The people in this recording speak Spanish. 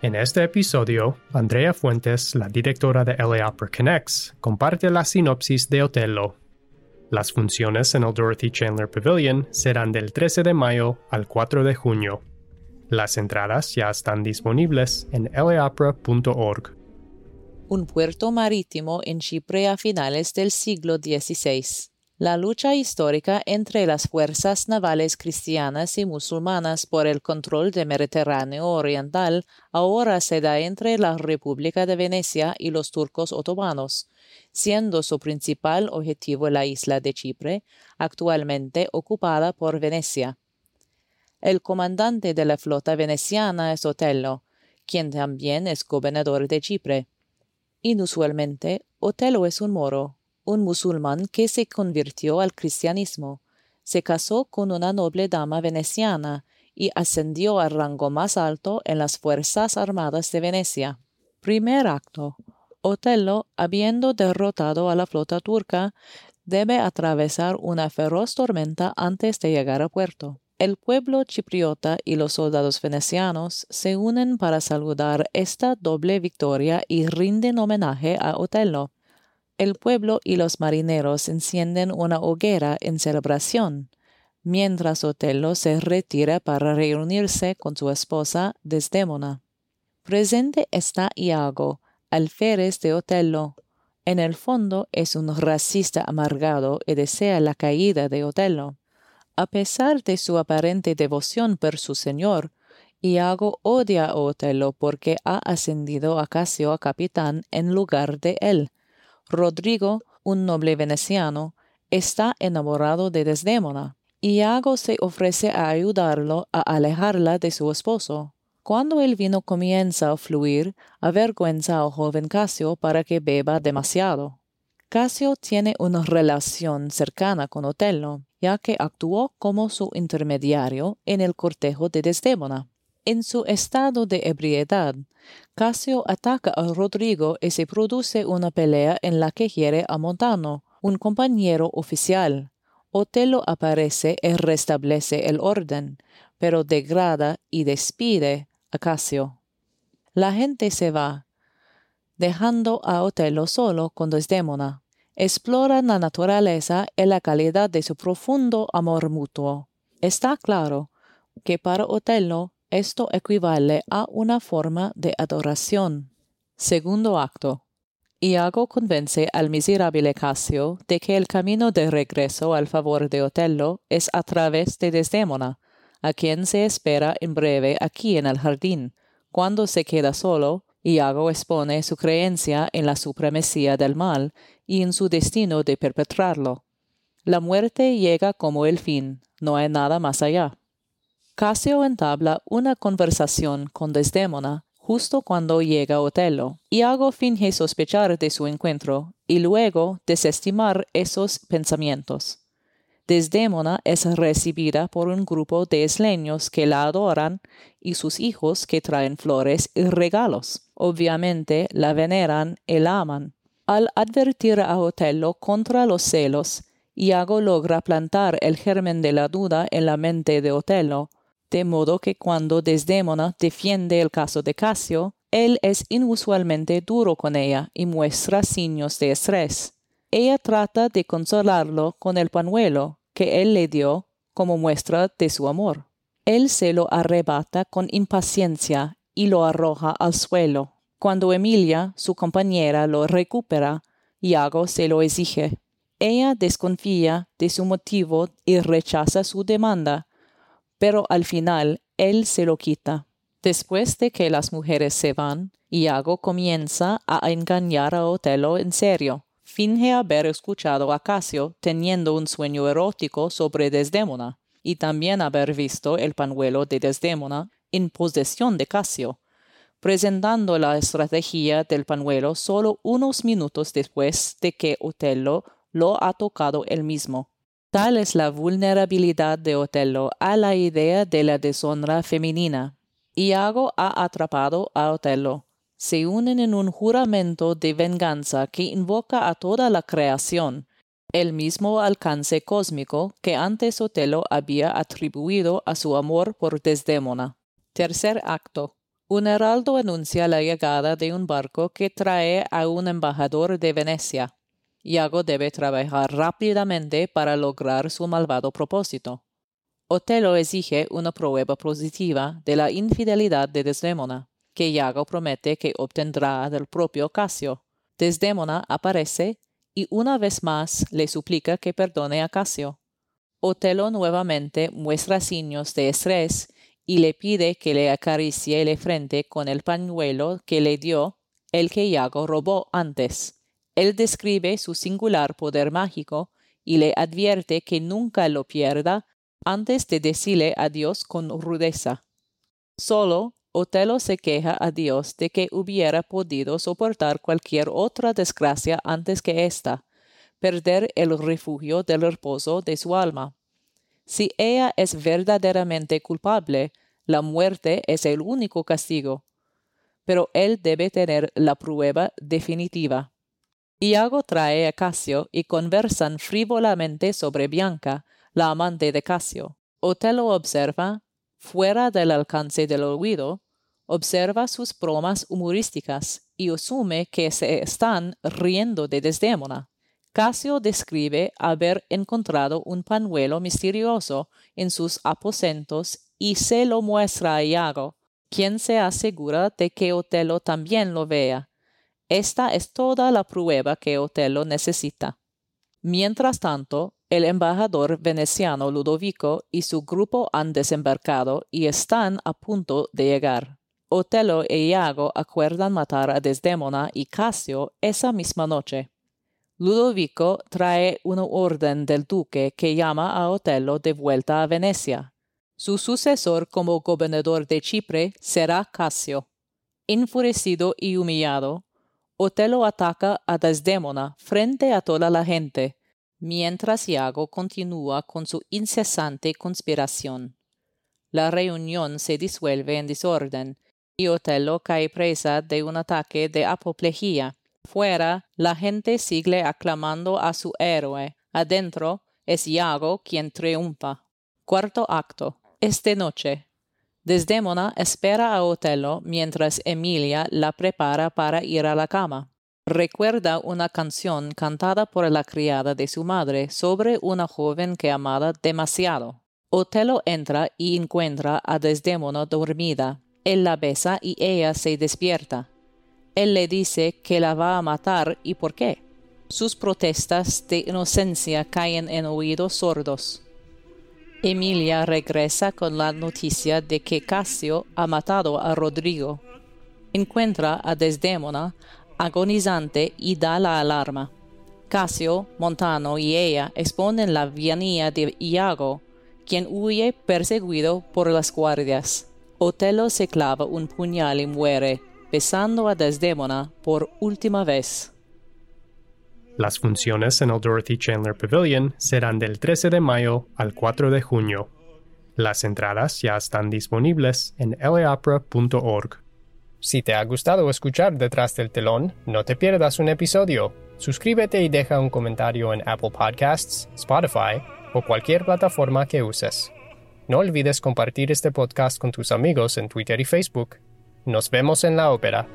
En este episodio, Andrea Fuentes, la directora de LA Opera Connects, comparte la sinopsis de Otello. Las funciones en el Dorothy Chandler Pavilion serán del 13 de mayo al 4 de junio. Las entradas ya están disponibles en laopera.org. Un puerto marítimo en Chipre a finales del siglo XVI. La lucha histórica entre las fuerzas navales cristianas y musulmanas por el control del Mediterráneo Oriental ahora se da entre la República de Venecia y los turcos otomanos, siendo su principal objetivo la isla de Chipre, actualmente ocupada por Venecia. El comandante de la flota veneciana es Otello, quien también es gobernador de Chipre. Inusualmente, Otello es un moro, un musulmán que se convirtió al cristianismo, se casó con una noble dama veneciana y ascendió al rango más alto en las Fuerzas Armadas de Venecia. Primer acto. Otello, habiendo derrotado a la flota turca, debe atravesar una feroz tormenta antes de llegar a puerto. El pueblo chipriota y los soldados venecianos se unen para saludar esta doble victoria y rinden homenaje a Otello el pueblo y los marineros encienden una hoguera en celebración, mientras Otello se retira para reunirse con su esposa Desdémona. Presente está Iago, alférez de Otello. En el fondo es un racista amargado y desea la caída de Otello. A pesar de su aparente devoción por su señor, Iago odia a Otello porque ha ascendido a Casio a capitán en lugar de él, Rodrigo, un noble veneciano, está enamorado de Desdémona. Iago se ofrece a ayudarlo a alejarla de su esposo. Cuando el vino comienza a fluir, avergüenza al joven Casio para que beba demasiado. Casio tiene una relación cercana con Otello, ya que actuó como su intermediario en el cortejo de Desdémona. En su estado de ebriedad, Casio ataca a Rodrigo y se produce una pelea en la que hiere a Montano, un compañero oficial. Otelo aparece y restablece el orden, pero degrada y despide a Casio. La gente se va, dejando a Otelo solo con Desdémona. Explora la naturaleza y la calidad de su profundo amor mutuo. Está claro que para Otelo esto equivale a una forma de adoración. Segundo acto. Iago convence al miserable Casio de que el camino de regreso al favor de Otello es a través de Desdémona, a quien se espera en breve aquí en el jardín. Cuando se queda solo, Iago expone su creencia en la supremacía del mal y en su destino de perpetrarlo. La muerte llega como el fin, no hay nada más allá. Casio entabla una conversación con Desdémona justo cuando llega Otello. Iago finge sospechar de su encuentro y luego desestimar esos pensamientos. Desdémona es recibida por un grupo de esleños que la adoran y sus hijos que traen flores y regalos. Obviamente la veneran y la aman. Al advertir a Otello contra los celos, Iago logra plantar el germen de la duda en la mente de Otello, de modo que cuando Desdémona defiende el caso de Casio, él es inusualmente duro con ella y muestra signos de estrés. Ella trata de consolarlo con el pañuelo que él le dio como muestra de su amor. Él se lo arrebata con impaciencia y lo arroja al suelo. Cuando Emilia, su compañera, lo recupera, Iago se lo exige. Ella desconfía de su motivo y rechaza su demanda, pero al final él se lo quita. Después de que las mujeres se van, Iago comienza a engañar a Otelo en serio. Finge haber escuchado a Casio teniendo un sueño erótico sobre Desdémona, y también haber visto el pañuelo de Desdémona en posesión de Casio, presentando la estrategia del pañuelo solo unos minutos después de que Otello lo ha tocado él mismo. Tal es la vulnerabilidad de Otello a la idea de la deshonra femenina. Iago ha atrapado a Otello. Se unen en un juramento de venganza que invoca a toda la creación, el mismo alcance cósmico que antes Otello había atribuido a su amor por Desdémona. Tercer acto. Un heraldo anuncia la llegada de un barco que trae a un embajador de Venecia. Iago debe trabajar rápidamente para lograr su malvado propósito. Otelo exige una prueba positiva de la infidelidad de Desdémona, que Iago promete que obtendrá del propio Casio. Desdémona aparece y una vez más le suplica que perdone a Casio. Otelo nuevamente muestra signos de estrés y le pide que le acaricie la frente con el pañuelo que le dio el que Iago robó antes. Él describe su singular poder mágico y le advierte que nunca lo pierda antes de decirle adiós con rudeza. Solo Otelo se queja a Dios de que hubiera podido soportar cualquier otra desgracia antes que ésta, perder el refugio del reposo de su alma. Si ella es verdaderamente culpable, la muerte es el único castigo. Pero él debe tener la prueba definitiva. Iago trae a Casio y conversan frívolamente sobre Bianca, la amante de Casio. Otelo observa, fuera del alcance del oído, observa sus bromas humorísticas y asume que se están riendo de Desdémona. Casio describe haber encontrado un pañuelo misterioso en sus aposentos y se lo muestra a Iago, quien se asegura de que Otelo también lo vea. Esta es toda la prueba que Otelo necesita. Mientras tanto, el embajador veneciano Ludovico y su grupo han desembarcado y están a punto de llegar. Otelo e Iago acuerdan matar a Desdémona y Casio esa misma noche. Ludovico trae una orden del duque que llama a Otelo de vuelta a Venecia. Su sucesor como gobernador de Chipre será Casio. Enfurecido y humillado, Otelo ataca a Desdémona frente a toda la gente, mientras Iago continúa con su incesante conspiración. La reunión se disuelve en desorden y Otelo cae presa de un ataque de apoplejía. Fuera, la gente sigue aclamando a su héroe. Adentro, es Iago quien triunfa. Cuarto acto. Esta noche. Desdémona espera a Otelo mientras Emilia la prepara para ir a la cama recuerda una canción cantada por la criada de su madre sobre una joven que amaba demasiado. Otelo entra y encuentra a Desdémona dormida. Él la besa y ella se despierta. Él le dice que la va a matar y por qué. Sus protestas de inocencia caen en oídos sordos. Emilia regresa con la noticia de que Casio ha matado a Rodrigo. Encuentra a Desdémona agonizante y da la alarma. Casio, Montano y ella exponen la vianía de Iago, quien huye perseguido por las guardias. Otelo se clava un puñal y muere, besando a Desdémona por última vez. Las funciones en el Dorothy Chandler Pavilion serán del 13 de mayo al 4 de junio. Las entradas ya están disponibles en laopera.org. Si te ha gustado escuchar detrás del telón, no te pierdas un episodio. Suscríbete y deja un comentario en Apple Podcasts, Spotify o cualquier plataforma que uses. No olvides compartir este podcast con tus amigos en Twitter y Facebook. Nos vemos en la ópera.